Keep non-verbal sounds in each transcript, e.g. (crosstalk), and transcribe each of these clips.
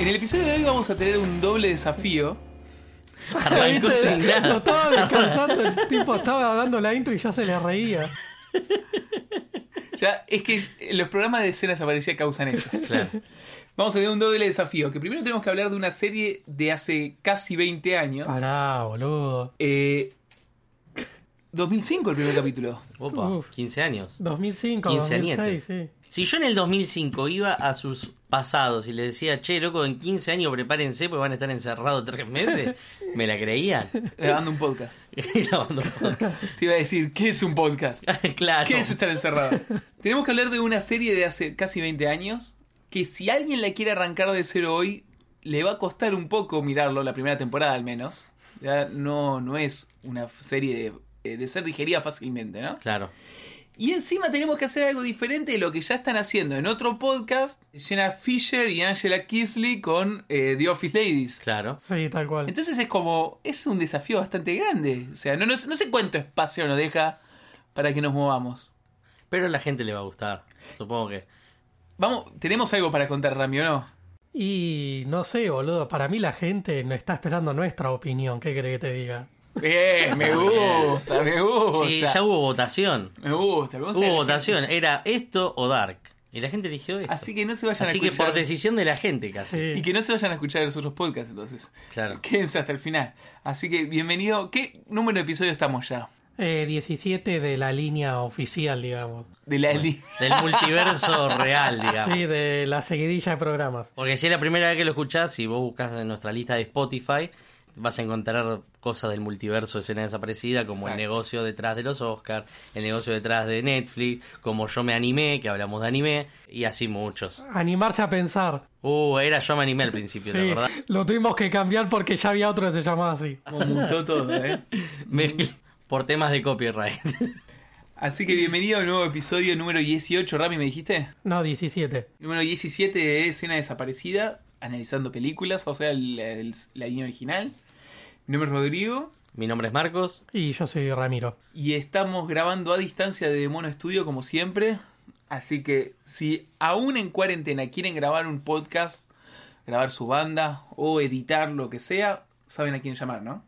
En el episodio de hoy vamos a tener un doble desafío. (laughs) Arrancó ¿Viste? sin Lo nada. estaba descansando, el tipo estaba dando la intro y ya se le reía. (laughs) Ya, es que los programas de escenas aparecía causan eso. Claro. Vamos a tener un doble desafío. Que primero tenemos que hablar de una serie de hace casi 20 años. Pará, boludo. Eh, 2005 el primer capítulo. Opa, Uf. 15 años. 2005, Quinceañete. 2006, sí. Si yo en el 2005 iba a sus pasados y le decía, che, loco, en 15 años prepárense porque van a estar encerrados tres meses, (laughs) me la creían. Grabando un podcast. (laughs) Grabando podcast. (laughs) Te iba a decir, ¿qué es un podcast? claro. ¿Qué es estar encerrado? Tenemos que hablar de una serie de hace casi 20 años que si alguien la quiere arrancar de cero hoy, le va a costar un poco mirarlo, la primera temporada al menos. Ya no, no es una serie de, de ser digerida fácilmente, ¿no? Claro. Y encima tenemos que hacer algo diferente de lo que ya están haciendo en otro podcast, Jenna Fisher y Angela Kisley con eh, The Office Ladies. Claro. Sí, tal cual. Entonces es como, es un desafío bastante grande. O sea, no, no, no sé cuánto espacio nos deja para que nos movamos. Pero a la gente le va a gustar. Supongo que. Vamos, tenemos algo para contar, Rami, ¿o no? Y no sé, boludo, para mí la gente no está esperando nuestra opinión. ¿Qué crees que te diga? Bien, me gusta, me gusta. Sí, ya hubo votación. Me gusta, me gusta. Hubo votación. Era esto o Dark. Y la gente eligió esto. Así que no se vayan Así a que escuchar. por decisión de la gente casi. Sí. Y que no se vayan a escuchar los otros podcasts entonces. Claro. Quédense hasta el final. Así que bienvenido. ¿Qué número de episodio estamos ya? Eh, 17 de la línea oficial, digamos. De la li- Del multiverso real, digamos. Sí, de la seguidilla de programas. Porque si es la primera vez que lo escuchás, si vos buscas en nuestra lista de Spotify, vas a encontrar cosas del multiverso de escena desaparecida, como el negocio detrás de los Oscars, el negocio detrás de Netflix, como Yo me animé, que hablamos de anime, y así muchos. Animarse a pensar. Uh, era Yo me animé al principio, Sí, ¿de verdad? (laughs) lo tuvimos que cambiar porque ya había otro que se llamaba así. Mutó todo, ¿eh? (laughs) Por temas de copyright. (laughs) Así que bienvenido a un nuevo episodio número 18. Rami, ¿me dijiste? No, 17. Número 17 de Escena Desaparecida, analizando películas, o sea, el- el- la línea original. Mi nombre es Rodrigo Mi nombre es Marcos. Y yo soy Ramiro. y estamos grabando a distancia de Mono Estudio como siempre. Así que si aún en cuarentena quieren grabar un podcast, grabar su banda o editar lo que sea, saben a quién llamar, ¿no?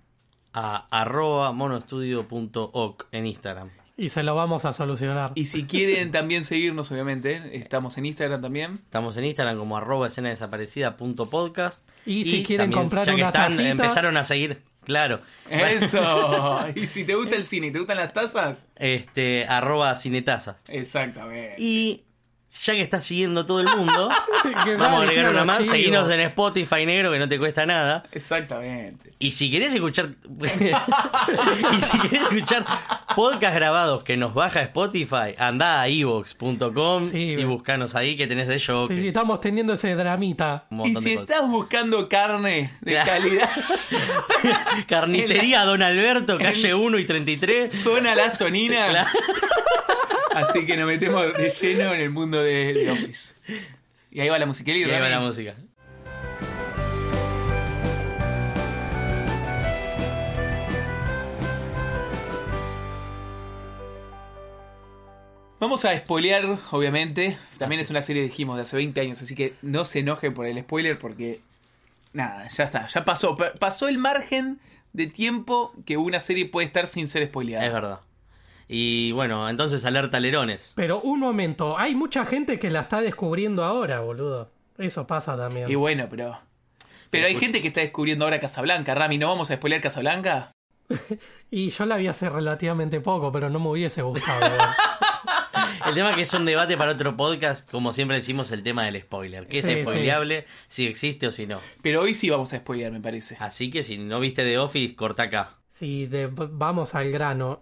A arroba monostudio.oc en Instagram. Y se lo vamos a solucionar. Y si quieren también seguirnos, obviamente, estamos en Instagram también. Estamos en Instagram como arroba escena. Y si quieren comprar ya que una están, tacita- empezaron a seguir, claro. Eso. (laughs) y si te gusta el cine y te gustan las tazas, Este, arroba cinetazas. exactamente. Y ya que estás siguiendo todo el mundo, (laughs) Que vamos a agregar una más. chivo. Seguinos en Spotify negro que no te cuesta nada. Exactamente. Y si querés escuchar. (laughs) y si querés escuchar podcast grabados que nos baja Spotify, andá a evox.com Sí, y buscanos ahí que tenés de show. Sí, sí, estamos teniendo ese dramita. Un Y montón si estás buscando carne de Claro. calidad, (laughs) Carnicería Don Alberto, calle 1 y 33. zona Las Toninas. Claro. Así que nos metemos de lleno en el mundo de, de Office. Y ahí va la musiquita. Y ahí va la música. Vamos a spoilear, obviamente. También Así. es una serie, dijimos, de hace 20 años. Así que no se enojen por el spoiler porque... Nada, ya está. Ya pasó. Pa- Pasó el margen de tiempo que una serie puede estar sin ser spoileada. Es verdad. Y bueno, entonces alerta alerones. Pero un momento, hay mucha gente que la está descubriendo ahora, boludo. Eso pasa también. Y bueno, pero... Pero hay gente que está descubriendo ahora Casablanca, Rami. ¿No vamos a spoilear Casablanca? (laughs) Y yo la vi hace relativamente poco, pero no me hubiese gustado. igual. (laughs) El tema que es un debate para otro podcast, como siempre decimos, el tema del spoiler. ¿Qué Sí, es spoileable? Si existe o si no. Pero hoy sí vamos a spoilear, me parece. Así que si no viste The Office, corta acá. si de- vamos al grano,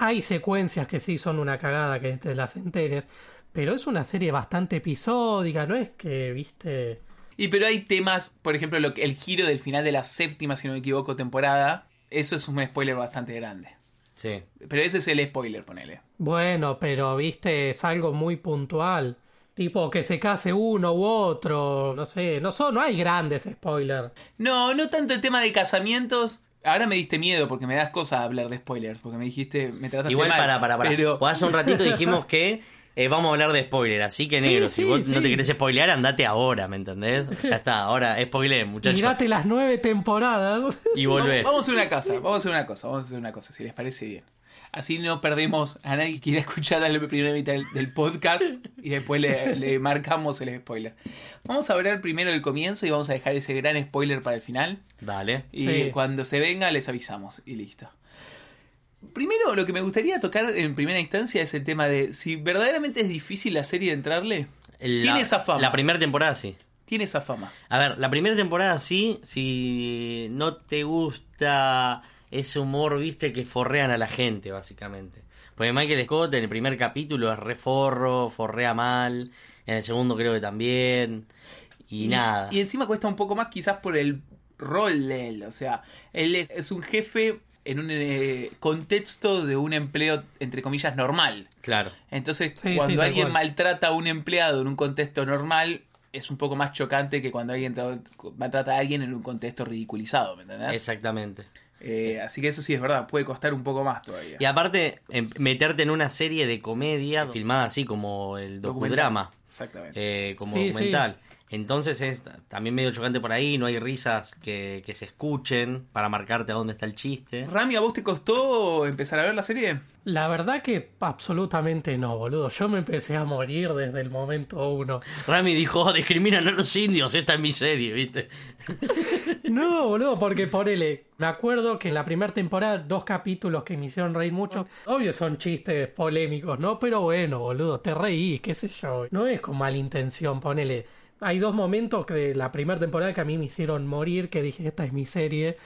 hay secuencias que sí son una cagada que te las enteres, pero es una serie bastante episódica, no es que, viste... Y pero hay temas, por ejemplo, lo que- el giro del final de la séptima, si no me equivoco, temporada. Eso es un spoiler bastante grande. Sí. Pero ese es el spoiler, ponele. Bueno, pero viste, es algo muy puntual. Tipo que se case uno u otro, no sé, no son, no hay grandes spoilers. No, no tanto el tema de casamientos. Ahora me diste miedo porque me das cosas a hablar de spoilers. Porque me dijiste, me trataste Igual mal. para, para, para. Pero Pues hace un ratito dijimos que eh, vamos a hablar de spoiler, así que Sí, negro, si sí, vos no te querés spoilear, andate ahora, ¿me entendés? Ya está, ahora spoiler, muchachos. Mirate las nueve temporadas. Y volvés. Vamos a hacer una cosa, vamos a hacer una cosa, vamos a hacer una cosa, si les parece bien. Así no perdemos a nadie que quiera escuchar la primera mitad del, del podcast y después le, le marcamos el spoiler. Vamos a hablar primero el comienzo y vamos a dejar ese gran spoiler para el final. Dale. Y Sí. cuando se venga les avisamos y listo. Primero, lo que me gustaría tocar en primera instancia es el tema de si verdaderamente es difícil la serie de entrarle. La- Tiene esa fama. La primera temporada sí. Tiene esa fama. A ver, la primera temporada sí, si no te gusta ese humor, viste, que forrean a la gente, básicamente. Porque Michael Scott en el primer capítulo es reforro, forrea mal, en el segundo creo que también, y, nada. Y encima cuesta un poco más quizás por el rol de él. O sea, él es, es un jefe en un eh, contexto de un empleo, entre comillas, normal. Claro. Entonces, Sí, cuando alguien maltrata a un empleado en un contexto normal, es un poco más chocante que cuando alguien tra- maltrata a alguien en un contexto ridiculizado, ¿me entendés? Exactamente. Eh, así que eso sí es verdad, puede costar un poco más todavía. Y aparte, em- meterte en una serie de comedia filmada así como el docudrama, Exactamente. eh, como Sí, documental. Entonces es también medio chocante por ahí, no hay risas que, que se escuchen para marcarte a dónde está el chiste. Rami, ¿a vos te costó empezar a ver la serie? La verdad que absolutamente no, boludo. Yo me empecé a morir desde el momento uno. Rami dijo, "Oh, discriminan a los indios, esta es mi serie, ¿viste? (laughs) No, boludo, porque ponele. Me acuerdo que en la primera temporada, dos capítulos que me hicieron reír mucho. Obvio son chistes polémicos, ¿no? Pero bueno, boludo, te reí, qué sé yo. No es con mala intención, ponele. Hay dos momentos que de la primera temporada que a mí me hicieron morir, que dije, esta es mi serie.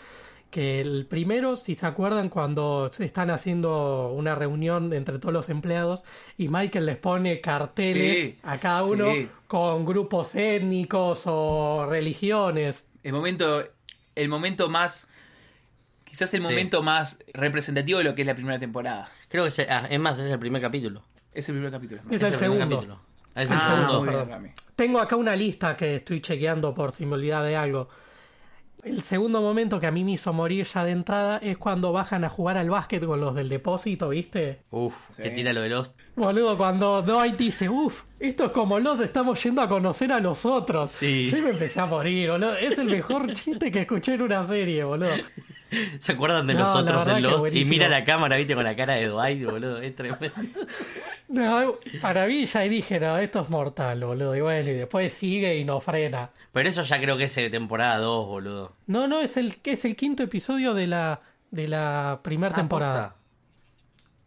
Que el primero, si se acuerdan, cuando se están haciendo una reunión entre todos los empleados y Michael les pone carteles Sí, a cada uno sí. con grupos étnicos o religiones. El momento, el momento más, quizás el Sí. momento más representativo de lo que es la primera temporada. Creo que se- ah, es más, es el primer capítulo. Es el primer capítulo. Es el primer segundo. capítulo. Es el Ah, segundo. perdón. Tengo acá una lista que estoy chequeando por si me olvidaba de algo. El segundo momento que a mí me hizo morir ya de entrada es cuando bajan a jugar al básquet con los del depósito, ¿viste? Uf, Sí. que tira lo de los... Boludo, cuando Dwight dice, uff, esto es como los estamos yendo a conocer a los otros. Sí. Yo me empecé a morir, boludo. Es el mejor (laughs) chiste que escuché en una serie, boludo. (laughs) ¿Se acuerdan de No, los la otros verdad de que Lost? Y mira la cámara, viste, con la cara de Dwight, boludo. Es tremendo. (laughs) No, para mí ya dije, no, esto es mortal, boludo. Y bueno, y después sigue y no frena. Pero eso ya creo que es de temporada 2, boludo. No, no, es el, es el quinto episodio de la, de la primera Ah, temporada.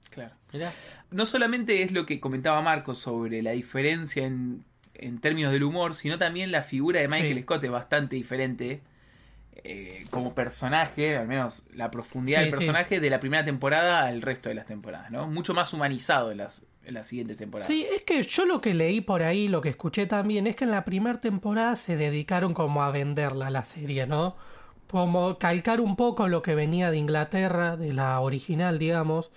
Claro. Mirá. No solamente es lo que comentaba Marcos sobre la diferencia en, en términos del humor, sino también la figura de Michael Sí. Scott es bastante diferente eh, como personaje, al menos la profundidad Sí, del sí. personaje de la primera temporada al resto de las temporadas, ¿no? Mucho más humanizado en las, en las siguientes temporadas. Sí, es que yo lo que leí por ahí, lo que escuché también, es que en la primera temporada se dedicaron como a venderla la serie, ¿no? Como calcar un poco lo que venía de Inglaterra, de la original, digamos.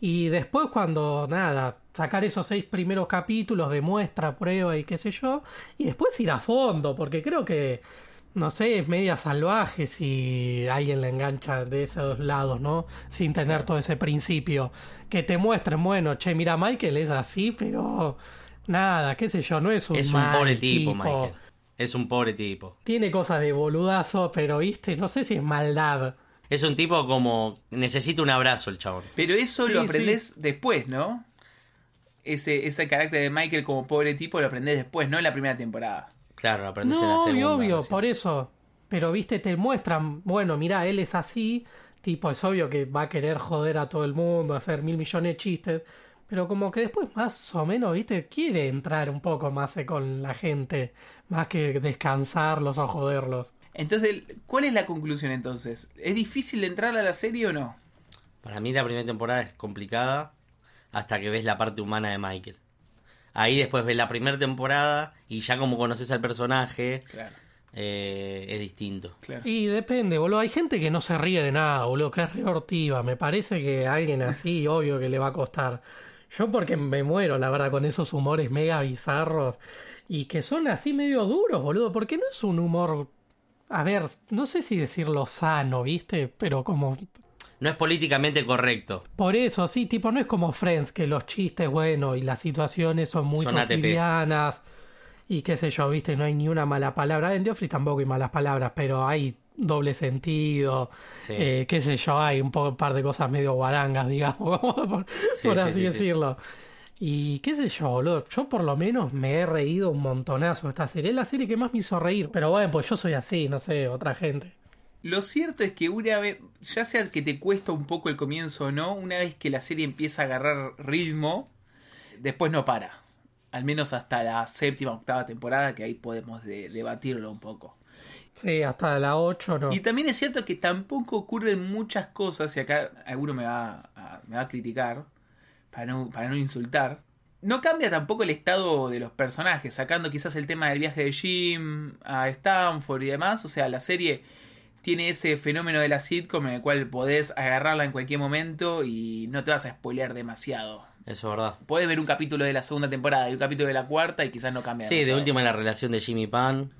Y después cuando, nada, sacar esos seis primeros capítulos de muestra, prueba y qué sé yo, y después ir a fondo, porque creo que, no sé, es media salvaje si alguien la engancha de esos lados, ¿no? Sin tener todo ese principio. Que te muestren, bueno, che, mira, Michael es así, pero nada, qué sé yo, no es un Es un mal pobre tipo, Michael. Es un pobre tipo. Tiene cosas de boludazo, pero viste, no sé si es maldad. Es un tipo como... Necesita un abrazo el chabón. Pero eso Sí, lo aprendés después, ¿no? Ese, ese carácter de Michael como pobre tipo lo aprendés después, no en la primera temporada. Claro, aprendes en la segunda. obvio, obvio, por eso. Pero viste, te muestran, bueno, mira, él es así, tipo, es obvio que va a querer joder a todo el mundo, hacer mil millones de chistes, pero como que después más o menos, viste, quiere entrar un poco más eh, con la gente, más que descansarlos o joderlos. Entonces, ¿cuál es la conclusión entonces? ¿Es difícil entrar a la serie o no? Para mí la primera temporada es complicada hasta que ves la parte humana de Michael. Ahí después ves la primera temporada y ya como conoces al personaje Claro, eh, es distinto. claro. Y depende, boludo, hay gente que no se ríe de nada, boludo, que es reortiva, me parece que a alguien así, (laughs) obvio que le va a costar. Yo porque me muero, la verdad, con esos humores mega bizarros y que son así medio duros, boludo, porque no es un humor, a ver, no sé si decirlo sano, ¿viste? Pero como no es políticamente correcto. Por eso, sí, tipo, no es como Friends, que los chistes, bueno, y las situaciones son muy Son cotidianas. Y qué sé yo, viste, no hay ni una mala palabra. En The Office tampoco hay malas palabras, pero hay doble sentido. Sí. eh, qué sé yo, hay un po- un par de cosas medio guarangas, (laughs) digamos, por, Sí, por sí, así sí, sí. decirlo. Y qué sé yo, boludo. Yo por lo menos me he reído un montonazo esta serie. Es la serie que más me hizo reír. Pero bueno, pues yo soy así, no sé, otra gente. Lo cierto es que una vez, ya sea que te cuesta un poco el comienzo o no, una vez que la serie empieza a agarrar ritmo, después no para. Al menos hasta la séptima, octava temporada, que ahí podemos de- debatirlo un poco. Sí, hasta la 8 no. Y también es cierto que tampoco ocurren muchas cosas, y acá alguno me va a, me va a criticar, para no, para no insultar. No cambia tampoco el estado de los personajes, sacando quizás el tema del viaje de Jim a Stanford y demás. O sea, la serie tiene ese fenómeno de la sitcom en el cual podés agarrarla en cualquier momento y no te vas a spoilear demasiado. Eso es verdad. Podés ver un capítulo de la segunda temporada y un capítulo de la cuarta y quizás no cambia Sí, de última la relación de Jimmy Pan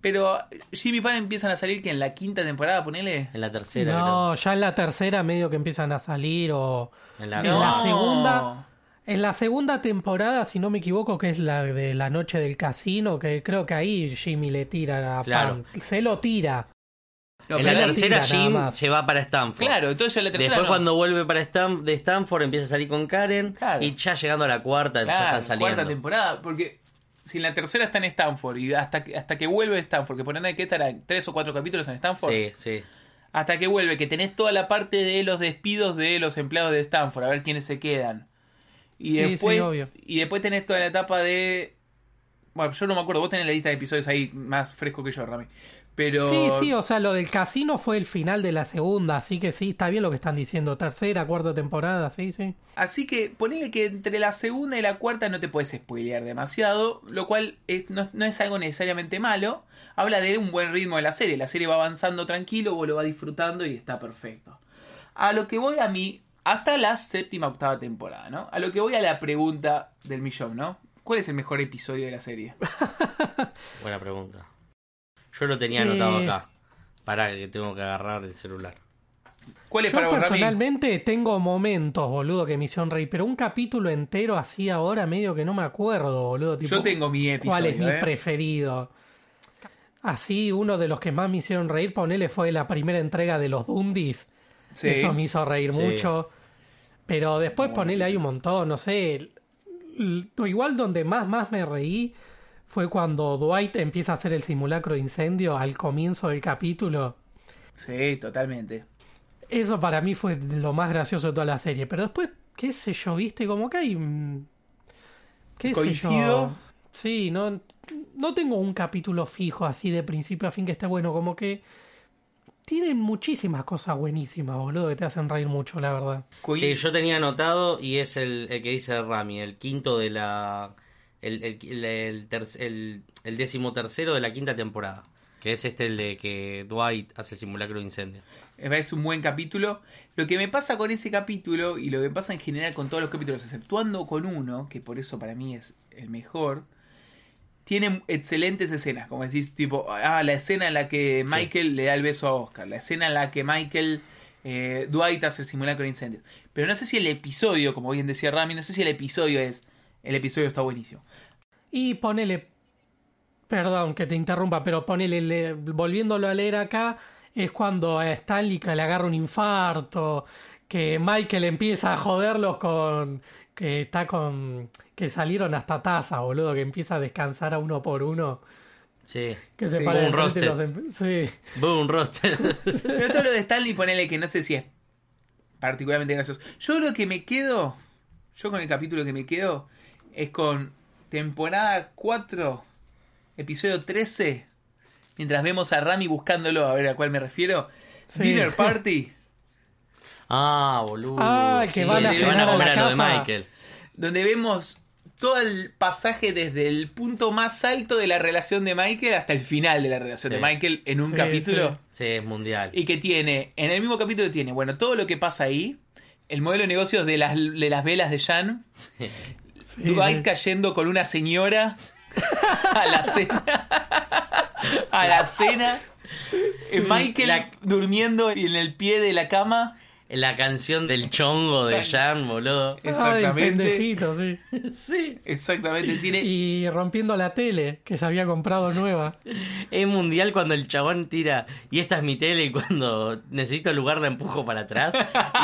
Pero Jimmy Pan empiezan a salir que en la quinta temporada, ponele. en la tercera. No, ya en la tercera medio que empiezan a salir o... En la, En No. la segunda... En la segunda temporada, si no me equivoco, que es la de la noche del casino, que creo que ahí Jimmy le tira a Claro. Pan. Se lo tira. No, en la tercera nada Jim se va para Stanford. Claro, entonces ya la tercera. Después no. cuando vuelve para Stan de Stanford empieza a salir con Karen Claro. y ya llegando a la cuarta ya Claro, están saliendo. cuarta temporada, porque si en la tercera está en Stanford y hasta que, hasta que vuelve a Stanford, que ponen que estará tres o cuatro capítulos en Stanford, Sí, sí. hasta que vuelve, que tenés toda la parte de los despidos de los empleados de Stanford, a ver quiénes se quedan. Y Sí, después sí, obvio. y después tenés toda la etapa de bueno, yo no me acuerdo, vos tenés la lista de episodios ahí más fresco que yo, Rami. Pero Sí, sí, o sea, lo del casino fue el final de la segunda, así que sí, está bien lo que están diciendo. Tercera, cuarta temporada, sí, sí. Así que ponele que entre la segunda y la cuarta no te puedes spoilear demasiado, lo cual es- no, no es algo necesariamente malo. Habla de un buen ritmo de la serie. La serie va avanzando tranquilo, vos lo vas disfrutando y está perfecto. A lo que voy a mí, hasta la séptima, octava temporada, ¿no? A lo que voy a la pregunta del millón, ¿no? ¿Cuál es el mejor episodio de la serie? (laughs) Buena pregunta. Yo lo tenía Eh. anotado acá. Para que tengo que agarrar el celular. ¿Cuál es Yo para vos, Rami? personalmente tengo momentos, boludo, que me hicieron reír, pero un capítulo entero así ahora medio que no me acuerdo, boludo. Tipo, Yo tengo mi episodio, ¿Cuál es mi ¿eh? preferido? Así, uno de los que más me hicieron reír, ponele, fue la primera entrega de los Dundies. Sí. Eso me hizo reír Sí. mucho. Pero después Muy ponele hay un montón, no sé. igual donde más, más me reí fue cuando Dwight empieza a hacer el simulacro de incendio al comienzo del capítulo. Sí, totalmente. Eso para mí fue lo más gracioso de toda la serie. Pero después, qué sé yo, viste, como que hay... mm, ¿Qué sé Coincido. yo? Sí, no, no tengo un capítulo fijo así de principio a fin que esté bueno. Como que tienen muchísimas cosas buenísimas, boludo, que te hacen reír mucho, la verdad. Sí, yo tenía anotado y es el, el que dice Rami, el quinto de la. El, el, el, décimo tercero de la quinta temporada. Que es este el de que Dwight hace el simulacro de incendio. Parece un buen capítulo. Lo que me pasa con ese capítulo y lo que me pasa en general con todos los capítulos, exceptuando con uno, que por eso para mí es el mejor, tiene excelentes escenas. Como decís, tipo, ah, la escena en la que Sí. Michael le da el beso a Oscar, la escena en la que Michael, eh, Dwight hace el simulacro de incendio. Pero no sé si el episodio, como bien decía Rami, no sé si el episodio es. El episodio está buenísimo. Y ponele, perdón que te interrumpa, pero ponele, le- volviéndolo a leer acá, es cuando a Stanley que le agarra un infarto, que Michael empieza a joderlos con, que está con, que salieron hasta taza, boludo, que empieza a descansar a uno por uno, Sí. que se Sí, y roster. los em- sí. Boom, roster. (laughs) Pero todo lo de Stanley, ponele que no sé si es particularmente gracioso. Yo lo que me quedo, yo con el capítulo que me quedo, es con temporada 4, episodio 13, mientras vemos a Rami buscándolo, a ver a cuál me refiero. Sí. Dinner (laughs) Party, Ah, boludo. Ah, que van a se van cenar a a comer la a lo de casa. Michael. donde vemos todo el pasaje desde el punto más alto de la relación de Michael hasta el final de la relación Sí. de Michael en un Sí, capítulo. sí. Sí, es mundial. Y que tiene, en el mismo capítulo tiene, bueno, todo lo que pasa ahí, el modelo de negocios de las, de las velas de Jan, Sí, sí. cayendo con una señora a la cena. a la cena. Eh, Michael la- durmiendo en el pie de la cama. La canción del chongo de Jan, boludo. Exactamente. pendejito, sí. (laughs) Sí. Exactamente, tiene... Y rompiendo la tele, que se había comprado nueva. (laughs) Es mundial cuando el chabón tira, y esta es mi tele, y cuando necesito lugar la empujo para atrás,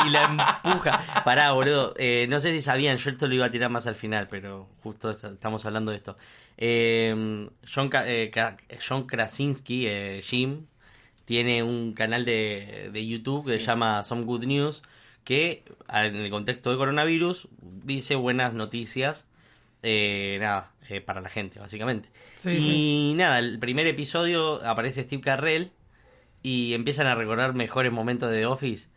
y la empuja. (laughs) Pará, boludo, eh, no sé si sabían, yo esto lo iba a tirar más al final, pero justo est- estamos hablando de esto. Eh, John, eh, John Krasinski, eh, Jim, tiene un canal de, de YouTube que se llama Some Good News, que en el contexto de coronavirus dice buenas noticias, eh, nada, eh, para la gente, básicamente. Sí, y sí. nada, el primer episodio aparece Steve Carrell y empiezan a recordar mejores momentos de The Office.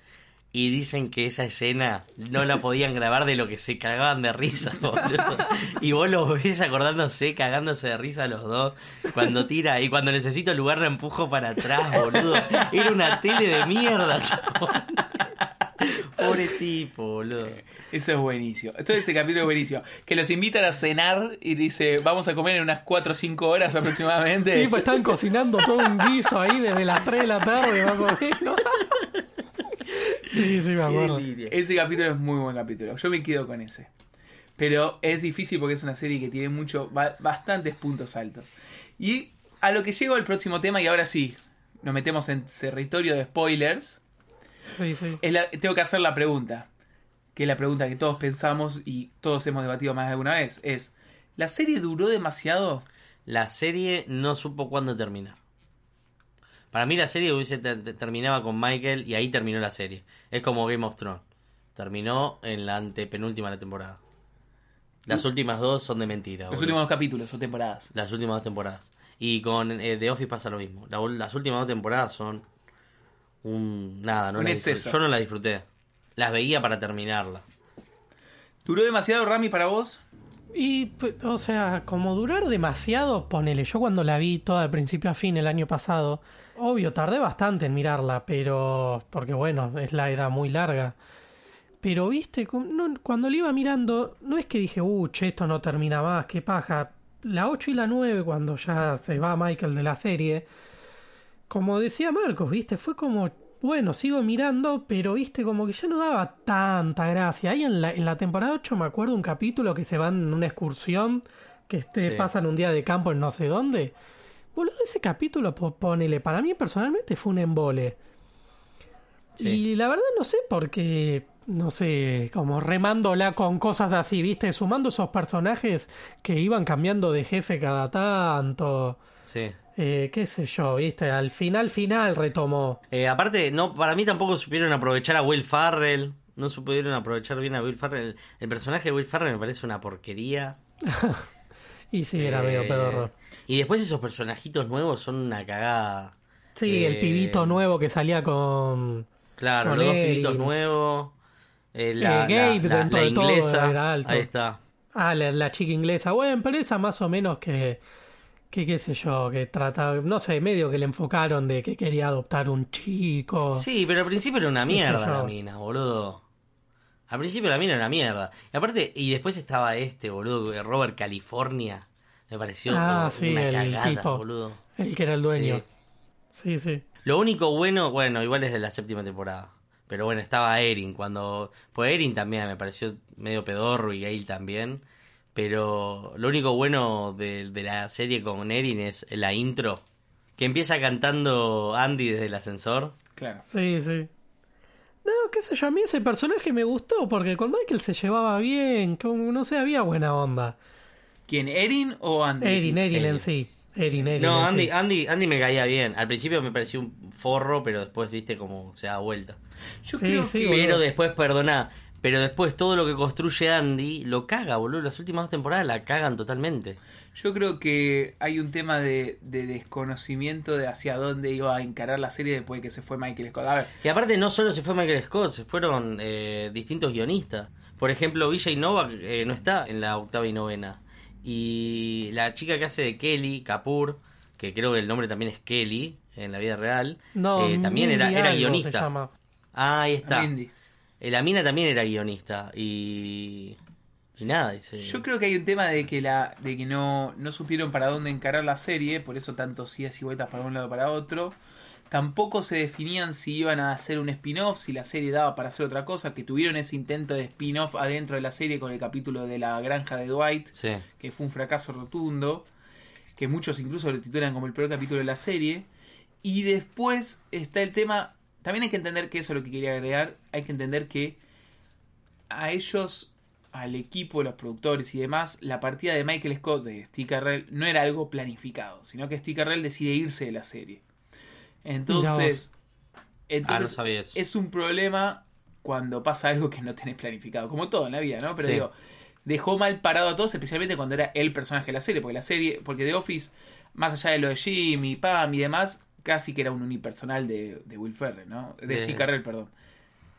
Y dicen que esa escena no la podían grabar de lo que se cagaban de risa, (laughs) boludo. Y vos los ves acordándose, cagándose de risa los dos. Cuando tira, y cuando necesito lugar la empujo para atrás, boludo. Era una tele de mierda, chabón. Pobre tipo, boludo. Eso es buenísimo. Todo ese capítulo es buenísimo. Que los invitan a cenar y dice, vamos a comer en unas 4 o 5 horas aproximadamente. Sí, pues estaban cocinando todo un guiso ahí desde las 3 de la tarde, más o menos. (laughs) Sí, sí, me acuerdo. Ese capítulo es muy buen capítulo. Yo me quedo con ese. Pero es difícil porque es una serie que tiene mucho, ba- bastantes puntos altos. Y a lo que llego al próximo tema, y ahora sí, nos metemos en territorio de spoilers. Sí, sí. es la- tengo que hacer la pregunta. Que es la pregunta que todos pensamos y todos hemos debatido más de alguna vez. Es, ¿la serie duró demasiado? La serie no supo cuándo terminar. Para mí la serie hubiese te- te- terminaba con Michael y ahí terminó la serie. Es como Game of Thrones. Terminó en la antepenúltima de la temporada. Las últimas dos son de mentira. Los boludo. últimos dos capítulos o temporadas. Las últimas dos temporadas. Y con eh, The Office pasa lo mismo. La- las últimas dos temporadas son un nada, no Un exceso. Yo no las disfruté. Las veía para terminarla. ¿Duró demasiado, Rami, para vos? Y, pues, o sea, como durar demasiado, ponele. Yo cuando la vi toda de principio a fin el año pasado, obvio, tardé bastante en mirarla, pero. Porque bueno, es la era muy larga. Pero viste, no- cuando la iba mirando, no es que dije, uh, che, esto no termina más, qué paja. La 8 y la 9, cuando ya se va Michael de la serie, como decía Marcos, viste, fue como, bueno, sigo mirando, pero viste, como que ya no daba tanta gracia. Ahí en la, en la temporada 8 me acuerdo un capítulo que se van en una excursión, que este, Sí. pasan un día de campo en no sé dónde. Boludo, ese capítulo, po- ponele, para mí personalmente fue un embole. Sí. Y la verdad no sé por qué, no sé, como remándola con cosas así, viste, sumando esos personajes que iban cambiando de jefe cada tanto. Sí. Eh, qué sé yo, viste, al final final retomó. Eh, aparte, no, para mí tampoco supieron aprovechar a Will Farrell. No supieron aprovechar bien a Will Farrell. El personaje de Will Farrell me parece una porquería. (laughs) Y sí, era medio Eh, pedorro. Y después esos personajitos nuevos son una cagada. Sí, el pibito nuevo que salía con... Claro, con los dos pibitos nuevos. eh, la, Eh, Gabe, la- la- dentro la de todo, inglesa. era alto. Ahí está. Ah, la, la chica inglesa. Bueno, pero esa más o menos que... Que qué sé yo, que trata... No sé, medio que le enfocaron de que quería adoptar un chico. Sí, pero al principio era una mierda la mina, boludo. Al principio la mina era una mierda. Y aparte, y después estaba este, boludo, Robert California. Me pareció Ah, oh, sí, una el cagada, tipo. boludo. El que era el dueño. Sí, sí. Lo único bueno, bueno, igual es de la séptima temporada. Pero bueno, estaba Erin cuando... Pues Erin también me pareció medio pedorro y Gail también. Pero lo único bueno de, de la serie con Erin es la intro. Que empieza cantando Andy desde el ascensor. Claro. Sí, sí. No, qué sé yo, a mí ese personaje me gustó porque con Michael se llevaba bien, como no sé, había buena onda. ¿Quién? ¿Erin o Andy? Erin, Erin en sí. Erin, Erin. No, en Andy, sí. Andy, Andy me caía bien. Al principio me pareció un forro, pero después viste como se da vuelta. Yo Sí, creo sí, que... boludo. Pero después, perdona, pero después todo lo que construye Andy lo caga, boludo. Las últimas dos temporadas la cagan totalmente. Yo creo que hay un tema de, de desconocimiento de hacia dónde iba a encarar la serie después de que se fue Michael Scott. A ver, Y aparte no solo se fue Michael Scott, se fueron eh, distintos guionistas. Por ejemplo, Vijay Novak eh, no está en la octava y novena. Y la chica que hace de Kelly, Kapoor, que creo que el nombre también es Kelly en la vida real, No, eh, también era, guionista. llama. Ah, ahí está. Mindy. La mina también era guionista. Y. Y nada, dice. Yo creo que hay un tema de que la de que no, no supieron para dónde encarar la serie, por eso tantos idas y vueltas para un lado para otro. Tampoco se definían si iban a hacer un spin-off, si la serie daba para hacer otra cosa, que tuvieron ese intento de spin-off adentro de la serie con el capítulo de la granja de Dwight, Sí. que fue un fracaso rotundo, que muchos incluso lo titulan como el peor capítulo de la serie. Y después está el tema, también hay que entender que eso es lo que quería agregar, hay que entender que a ellos, al equipo, los productores y demás, la partida de Michael Scott de Steve Carrell no era algo planificado, sino que Steve Carrell decide irse de la serie. Entonces, Ah, no entonces eso. es un problema cuando pasa algo que no tenés planificado, como todo en la vida, ¿no? Pero Sí. digo, dejó mal parado a todos, especialmente cuando era el personaje de la serie, porque la serie, porque The Office, más allá de lo de Jimmy, Pam y demás, casi que era un unipersonal de, de Will Ferrell, ¿no? De De- Steve Carell, perdón.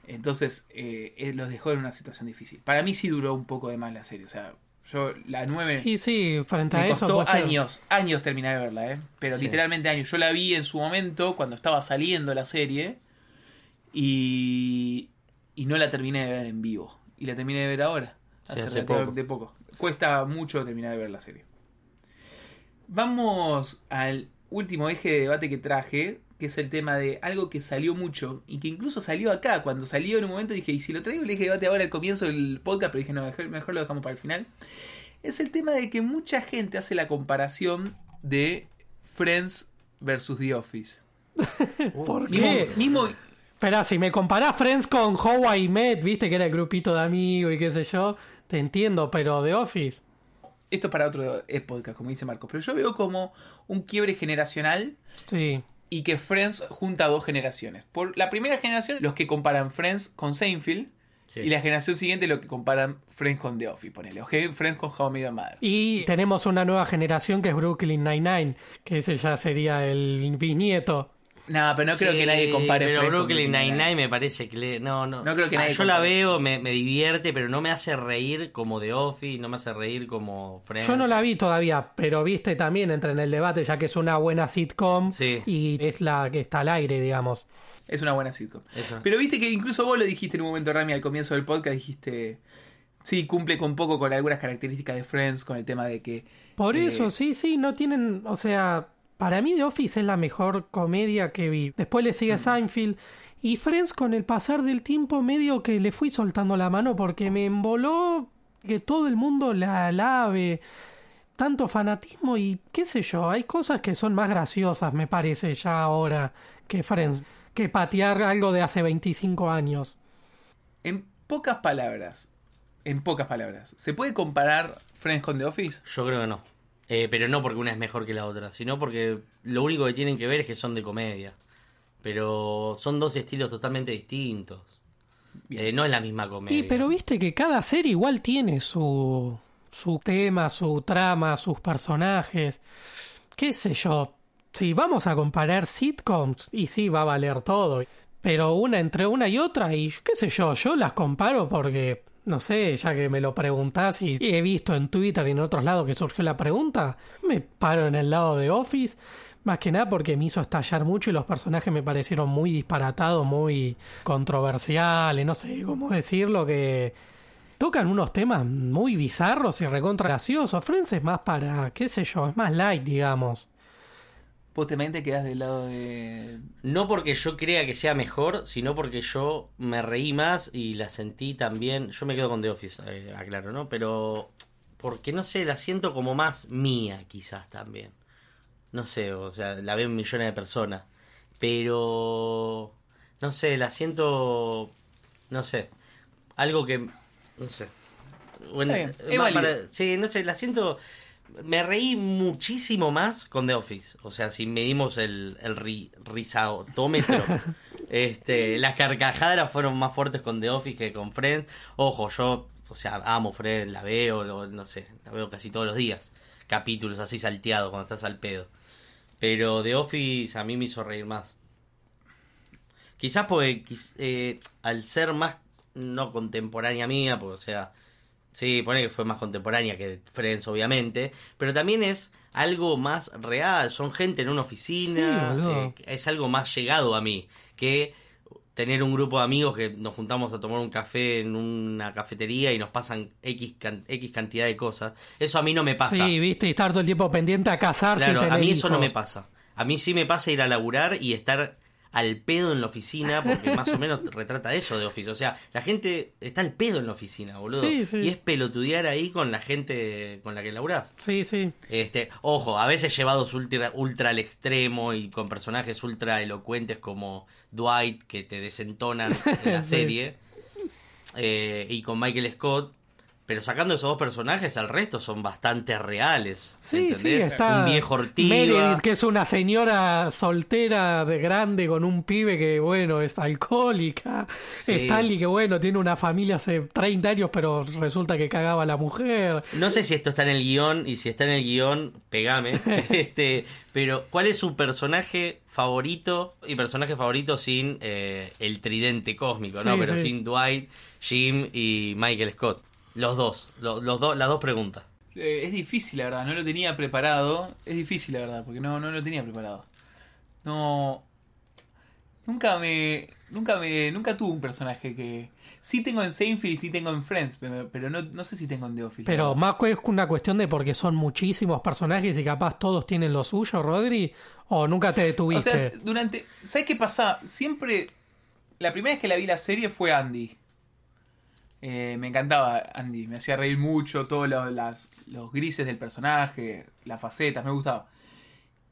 Entonces, eh, eh, los dejó en una situación difícil. Para mí sí duró un poco de más la serie, o sea, yo la 9 Y sí, frente a eso. costó años, años terminar de verla, ¿eh? Pero Sí. literalmente años. Yo la vi en su momento, cuando estaba saliendo la serie, y, y no la terminé de ver en vivo. Y la terminé de ver ahora, Sí, hace, poco. poco. Cuesta mucho terminar de ver la serie. Vamos al último eje de debate que traje, que es el tema de algo que salió mucho y que incluso salió acá. Cuando salió en un momento dije, y si lo traigo eje de debate ahora al comienzo del podcast, pero dije, no, mejor, mejor lo dejamos para el final. Es el tema de que mucha gente hace la comparación de Friends versus The Office. (laughs) ¿Por Mismo, qué? mismo- Espera, si me comparás Friends con How I Met, viste que era el grupito de amigos y qué sé yo, te entiendo, pero The Office. esto es para otro podcast, como dice Marcos, pero yo veo como un quiebre generacional Sí. Y que Friends junta dos generaciones. Por la primera generación, los que comparan Friends con Seinfeld, Sí. y la generación siguiente, los que comparan Friends con The Office, ponele, o Friends con How I Met Your Mother. Y tenemos una nueva generación que es Brooklyn Nine-Nine, que ese ya sería el bisnieto. No, pero no creo Sí, que nadie compare Pero Brooklyn Nine-Nine. Nine-Nine me parece que le... No, no. No creo que Ah, Yo la veo, me, me divierte, pero no me hace reír como The Office, no me hace reír como Friends. Yo no la vi todavía, pero viste también entra en el debate ya que es una buena sitcom Sí. y es la que está al aire, digamos. Es una buena sitcom. Eso. Pero viste que incluso vos lo dijiste en un momento, Rami, al comienzo del podcast, dijiste... Sí, cumple con poco con algunas características de Friends, con el tema de que... Por eh, eso, sí, sí, no tienen, o sea, para mí The Office es la mejor comedia que vi. Después le Mm. sigue Seinfeld y Friends con el pasar del tiempo medio que le fui soltando la mano porque me emboló que todo el mundo la alabe. Tanto fanatismo y qué sé yo, hay cosas que son más graciosas, me parece, ya ahora que Friends, que patear algo de hace 25 años. En pocas palabras, en pocas palabras, ¿se puede comparar Friends con The Office? Yo creo que no. Eh, pero no porque una es mejor que la otra, sino porque lo único que tienen que ver es que son de comedia. Pero son dos estilos totalmente distintos. Eh, no es la misma comedia. Sí, pero viste que cada serie igual tiene su, su tema, su trama, sus personajes. ¿Qué sé yo? Si vamos a comparar sitcoms, y sí, va a valer todo. Pero una entre una y otra, y qué sé yo, yo las comparo porque, no sé, ya que me lo preguntás y he visto en Twitter y en otros lados que surgió la pregunta, me paro en el lado de Office. Más que nada porque me hizo estallar mucho y los personajes me parecieron muy disparatados, muy controversiales, no sé cómo decirlo, que tocan unos temas muy bizarros y recontra graciosos. Friends es más para, qué sé yo, es más light, digamos. Vos también te quedás del lado de... No porque yo crea que sea mejor, sino porque yo me reí más y la sentí también. Yo me quedo con The Office, eh, aclaro, ¿no? Pero porque no sé, la siento como más mía, quizás también. No sé, o sea, la ven millones de personas. Pero. No sé, la siento. No sé. Algo que. No sé. Bueno, para- sí, no sé, la siento. Me reí muchísimo más con The Office. O sea, si medimos el, el ri- (laughs) este, las carcajadas fueron más fuertes con The Office que con Friends. Ojo, yo, o sea, amo Friends, la veo, lo- no sé, la veo casi todos los días. Capítulos así salteados cuando estás al pedo. Pero The Office a mí me hizo reír más. Quizás porque eh, al ser más no contemporánea mía, pues, o sea, sí, pone que fue más contemporánea que Friends, obviamente, pero también es algo más real, son gente en una oficina, Sí, eh, es algo más llegado a mí que tener un grupo de amigos que nos juntamos a tomar un café en una cafetería y nos pasan X, can- X cantidad de cosas. Eso a mí no me pasa. Sí, viste, y estar todo el tiempo pendiente a casarse Claro, y tener a mí eso no me pasa. A mí sí me pasa ir a laburar y estar al pedo en la oficina, porque más o menos retrata eso de Office. O sea, la gente está al pedo en la oficina, boludo. Sí, sí. Y es pelotudear ahí con la gente con la que laburás. Sí, sí. Este, ojo, a veces llevados ultra, ultra al extremo y con personajes ultra elocuentes como Dwight, que te desentonan en la (laughs) Sí. serie, eh, y con Michael Scott. Pero sacando esos dos personajes, el resto son bastante reales. Sí, ¿entendés? sí, está. Un viejo ortiga. Meredith, que es una señora soltera de grande con un pibe que, bueno, es alcohólica. Sí. Stanley, que, bueno, tiene una familia hace 30 años, pero resulta que cagaba a la mujer. No sé si esto está en el guion, y si está en el guion, pegame. (laughs) este, pero, ¿cuál es su personaje favorito? Y personaje favorito sin eh, el tridente cósmico, ¿no? Sí, Pero sí. sin Dwight, Jim y Michael Scott. Los dos, lo- los, dos, las dos preguntas. Eh, es difícil, la verdad, no lo tenía preparado. Es difícil, la verdad, porque no, no lo tenía preparado. No. Nunca me. Nunca me. Nunca tuve un personaje que. Sí tengo en Seinfeld y sí tengo en Friends, pero, pero no, no sé si tengo en The Office. Pero más que es una cuestión de porque son muchísimos personajes y capaz todos tienen lo suyo, Rodri, o nunca te O detuviste. sea, durante. ¿Sabes qué pasa? Siempre. La primera vez que la vi la serie fue Andy. Eh, me encantaba Andy, me hacía reír mucho, todos los, las- los grises del personaje, las facetas, me gustaba.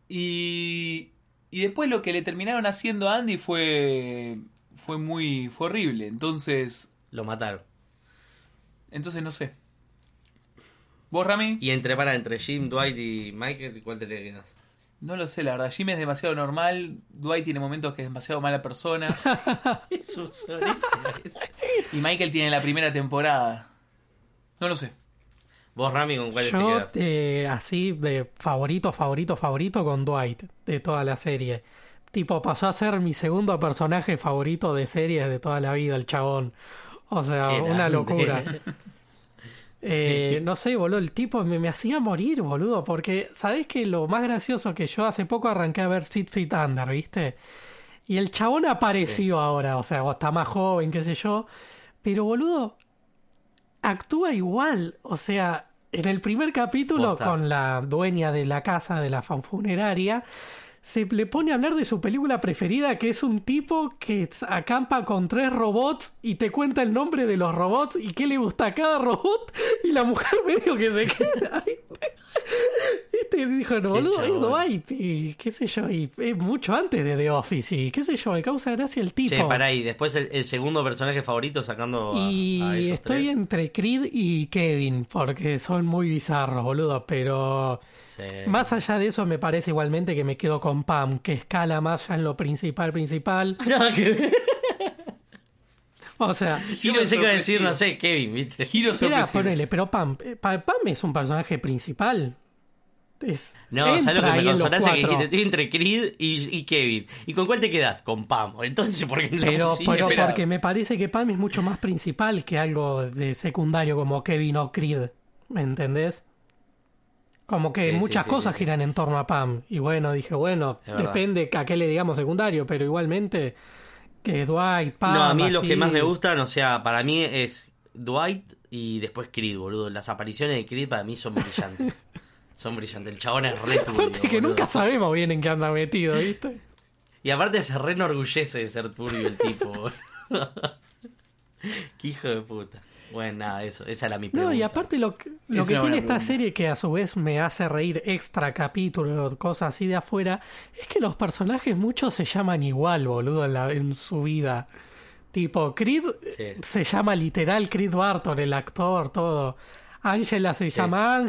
Y, y después lo que le terminaron haciendo a Andy fue, fue muy fue horrible. Entonces, Lo mataron. entonces no sé. ¿Vos, Rami? Y entre para entre Jim, Dwight y Michael, ¿cuál te le quedas? No lo sé, la verdad. Jim es demasiado normal. Dwight tiene momentos que es demasiado mala persona. (laughs) y Michael tiene la primera temporada. No lo sé. Vos, Rami, ¿con cuál te Yo, quedas? eh, así, de favorito, favorito, favorito con Dwight, de toda la serie. Tipo, pasó a ser mi segundo personaje favorito de series de toda la vida, el chabón. O sea, Qué una grande. locura. (laughs) Eh, no sé, boludo, el tipo me, me hacía morir, boludo, porque, ¿sabés que Lo más gracioso que yo hace poco arranqué a ver Six Feet Under, ¿viste? Y el chabón apareció ahora, o sea, o está más joven, qué sé yo. Pero, boludo, actúa igual. O sea, en el primer capítulo, Posta. con la dueña de la casa de la fanfuneraria, se le pone a hablar de su película preferida, que es un tipo que acampa con tres robots y te cuenta el nombre de los robots y qué le gusta a cada robot. Y la mujer (laughs) medio que se queda. Este dijo, no, boludo, es. Dwight, y qué sé yo, y es mucho antes de The Office, y qué sé yo, me causa gracia el tipo. Che, pará, y después el, el segundo personaje favorito sacando a, Y a esos estoy tres. entre Creed y Kevin, porque son muy bizarros, boludo. Pero Sí. más allá de eso, me parece igualmente que me quedo con Pam, que escala más ya en lo principal, principal. (laughs) Nada que ver. O sea, Yo Giro pensé que iba a decir, no sé, Kevin, ¿viste? Giro sorpresivo. ponele, pero Pam, eh, Pa- Pam es un personaje principal. Es, No, ¿sabes lo que me los consonaste? Que dijiste, estoy entre Creed y, y Kevin. ¿Y con cuál te quedas? Con Pam. Entonces, ¿por qué no Pero, porque me parece que Pam es mucho más principal que algo de secundario como Kevin o Creed. ¿Me entendés? Como que Sí, muchas sí, sí, cosas giran en torno a Pam. Y bueno, dije, bueno, Es verdad. depende a qué le digamos secundario, pero igualmente que Dwight, Pam. No, a mí los así- que más me gustan, o sea, para mí es Dwight y después Creed, boludo. Las apariciones de Creed para mí son brillantes. (laughs) son brillantes. El chabón es re (laughs) turbio, Aparte que boludo. nunca sabemos bien en qué anda metido, ¿viste? Y aparte se re enorgullece de ser turbio el tipo, boludo. (laughs) Qué hijo de puta. Bueno, nada, eso, esa era mi pregunta. No, y aparte lo que, lo Es que una tiene esta pregunta. serie que a su vez me hace reír extra capítulos, cosas así de afuera, es que los personajes muchos se llaman igual, boludo, en, la- en su vida. Tipo, Creed Sí. se llama literal Creed Barton, el actor, todo. Angela se Sí. llama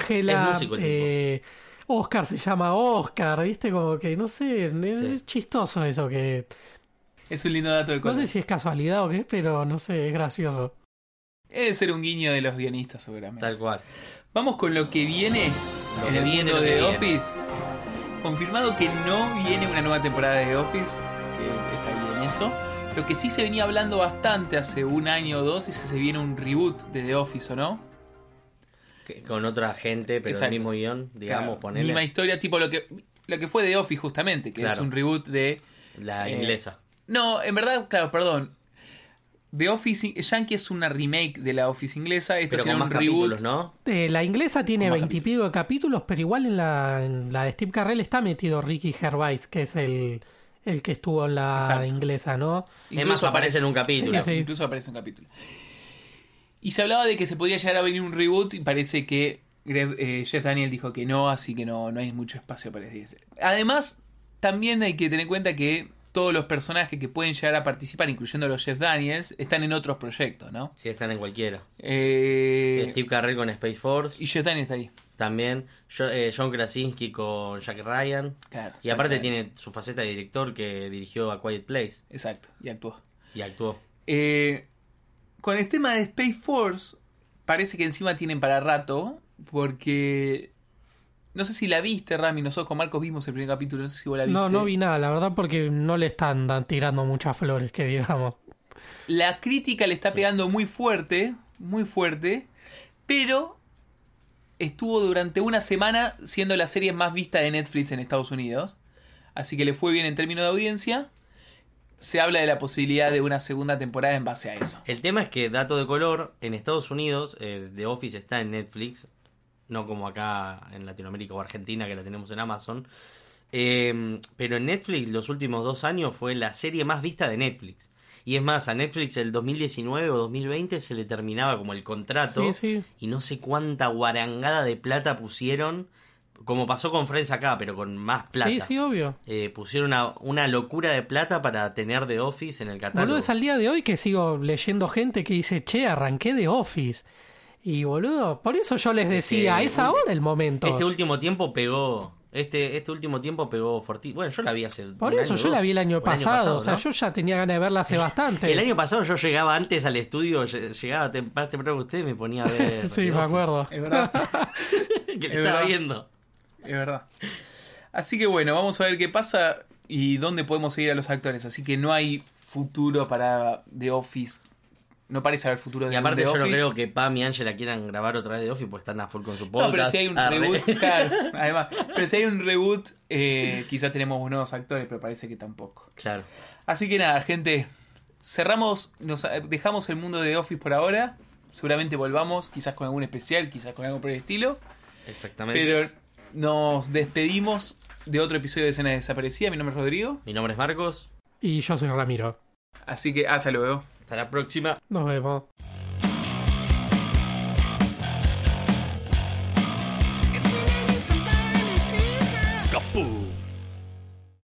tipo. eh, Oscar se llama Oscar, ¿viste? Como que, no sé, es chistoso eso que... Es un lindo dato de No color. sé si es casualidad o qué, pero no sé, es gracioso. Debe ser un guiño de los guionistas, seguramente. Tal cual. Vamos con lo que viene Lo en que el viene, mundo de viene. Office. Confirmado que no viene una nueva temporada de Office, que está bien eso. Lo que sí se venía hablando bastante hace un año o dos es si se viene un reboot de The Office o no. Con otra gente, pero Exacto. el mismo guion, digamos, Claro, ponerle Misma historia, tipo lo que, lo que fue The Office justamente, que es un reboot de... la eh, inglesa. No, en verdad, claro, perdón. The Office Yankee es una remake de la Office inglesa. Esto Pero sería con un más reboot. capítulos, ¿no? Eh, la inglesa tiene veintipico de capítulos, pero igual en la, en la de Steve Carrell está metido Ricky Gervais, que es el, el que estuvo en la Exacto. inglesa, ¿no? Es más, aparece en un capítulo. Sí, sí. Incluso aparece en un capítulo. Y se hablaba de que se podría llegar a venir un reboot y parece que Greg- eh, Jeff Daniel dijo que no, así que no, no hay mucho espacio para ese. Además, también hay que tener en cuenta que todos los personajes que pueden llegar a participar, incluyendo los Jeff Daniels, están en otros proyectos, ¿no? Sí, están en cualquiera. Eh, Steve Carrell con Space Force. y Jeff Daniel está ahí. También Jo- eh, John Krasinski con Jack Ryan. Claro, Y aparte tiene su faceta de director que dirigió a Quiet Place Exacto, y actuó. y actuó. Eh, con el tema de Space Force, parece que encima tienen para rato, porque no sé si la viste, Rami. Nosotros con Marcos vimos el primer capítulo, no sé si vos la viste. No, no vi nada, la verdad, porque no le están tirando muchas flores, que digamos. La crítica le está pegando muy fuerte, muy fuerte, pero estuvo durante una semana siendo la serie más vista de Netflix en Estados Unidos. Así que le fue bien en términos de audiencia. Se habla de la posibilidad de una segunda temporada en base a eso. El tema es que, dato de color, en Estados Unidos eh, The Office está en Netflix, no como acá en Latinoamérica o Argentina que la tenemos en Amazon. Eh, pero en Netflix los últimos dos años fue la serie más vista de Netflix. Y es más, a Netflix el 2019 o 2020 se le terminaba como el contrato Sí, sí. y no sé cuánta guarangada de plata pusieron, como pasó con Friends acá, pero con más plata. Sí, sí, obvio. Eh, pusieron una, una locura de plata para tener The Office en el catálogo. Boludo, es al día de hoy que sigo leyendo gente que dice, che, arranqué de Office. Y boludo, por eso yo les decía, que- es ahora el momento. Este último tiempo pegó. Este, este último tiempo pegó fortísimo. Bueno, yo la vi hace. Por un eso año, yo la vi el año pasado, o sea, ¿no? yo ya tenía ganas de verla hace (laughs) bastante. El año pasado yo llegaba antes al estudio, lle- llegaba más temprano que usted y me ponía a ver. (laughs) Sí, The me acuerdo. Es verdad. (laughs) Que Es le estaba verdad. viendo. Es verdad. Así que bueno, vamos a ver qué pasa y dónde podemos seguir a los actores. Así que no hay futuro para The Office. No parece haber futuro de Y aparte The yo no Office. creo que Pam y Angela quieran grabar otra vez de Office, pues están a full con su No, podcast. pero si hay un Arre. reboot, (laughs) claro, además. Pero si hay un reboot, eh, quizás tenemos nuevos actores, pero parece que tampoco. Claro. Así que nada, gente. Cerramos, nos dejamos el mundo de The Office por ahora. Seguramente volvamos, quizás con algún especial, quizás con algo por el estilo. Exactamente. Pero nos despedimos de otro episodio de Escena Desaparecida. Mi nombre es Rodrigo. Mi nombre es Marcos. Y yo soy Ramiro. Así que hasta luego. Hasta la próxima. Nos vemos.